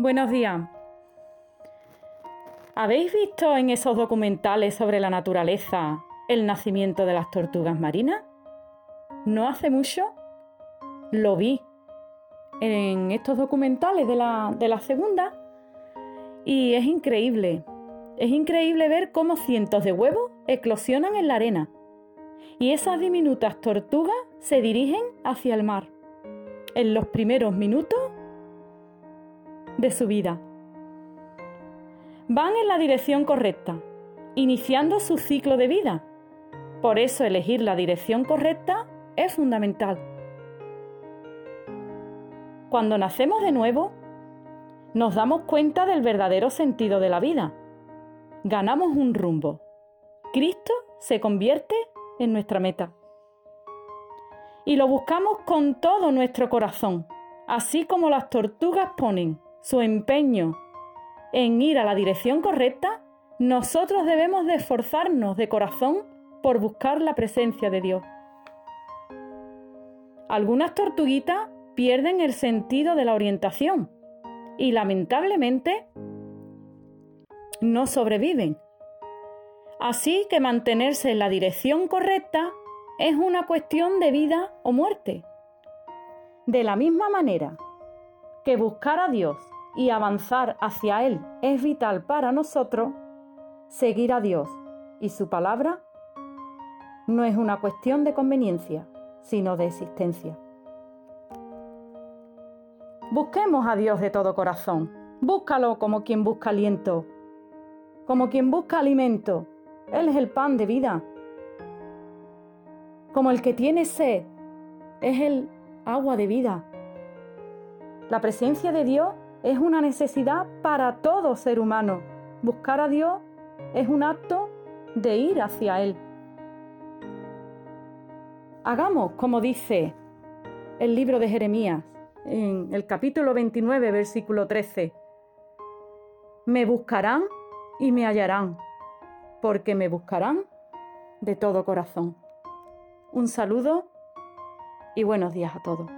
Buenos días. ¿Habéis visto en esos documentales sobre la naturaleza el nacimiento de las tortugas marinas? No hace mucho lo vi en estos documentales de la, de la segunda y es increíble. Es increíble ver cómo cientos de huevos eclosionan en la arena y esas diminutas tortugas se dirigen hacia el mar en los primeros minutos de su vida. Van en la dirección correcta, iniciando su ciclo de vida. Por eso elegir la dirección correcta es fundamental. Cuando nacemos de nuevo, nos damos cuenta del verdadero sentido de la vida. Ganamos un rumbo. Cristo se convierte en nuestra meta. Y lo buscamos con todo nuestro corazón, así como las tortugas ponen su empeño en ir a la dirección correcta, nosotros debemos de esforzarnos de corazón por buscar la presencia de Dios. Algunas tortuguitas pierden el sentido de la orientación y lamentablemente no sobreviven. Así que mantenerse en la dirección correcta es una cuestión de vida o muerte. De la misma manera que buscar a Dios y avanzar hacia Él es vital para nosotros, seguir a Dios y su palabra no es una cuestión de conveniencia, sino de existencia. Busquemos a Dios de todo corazón. Búscalo como quien busca aliento, como quien busca alimento. Él es el pan de vida. Como el que tiene sed, es el agua de vida. La presencia de Dios es una necesidad para todo ser humano. Buscar a Dios es un acto de ir hacia Él. Hagamos como dice el libro de Jeremías en el capítulo 29, versículo 13. Me buscarán y me hallarán, porque me buscarán de todo corazón. Un saludo y buenos días a todos.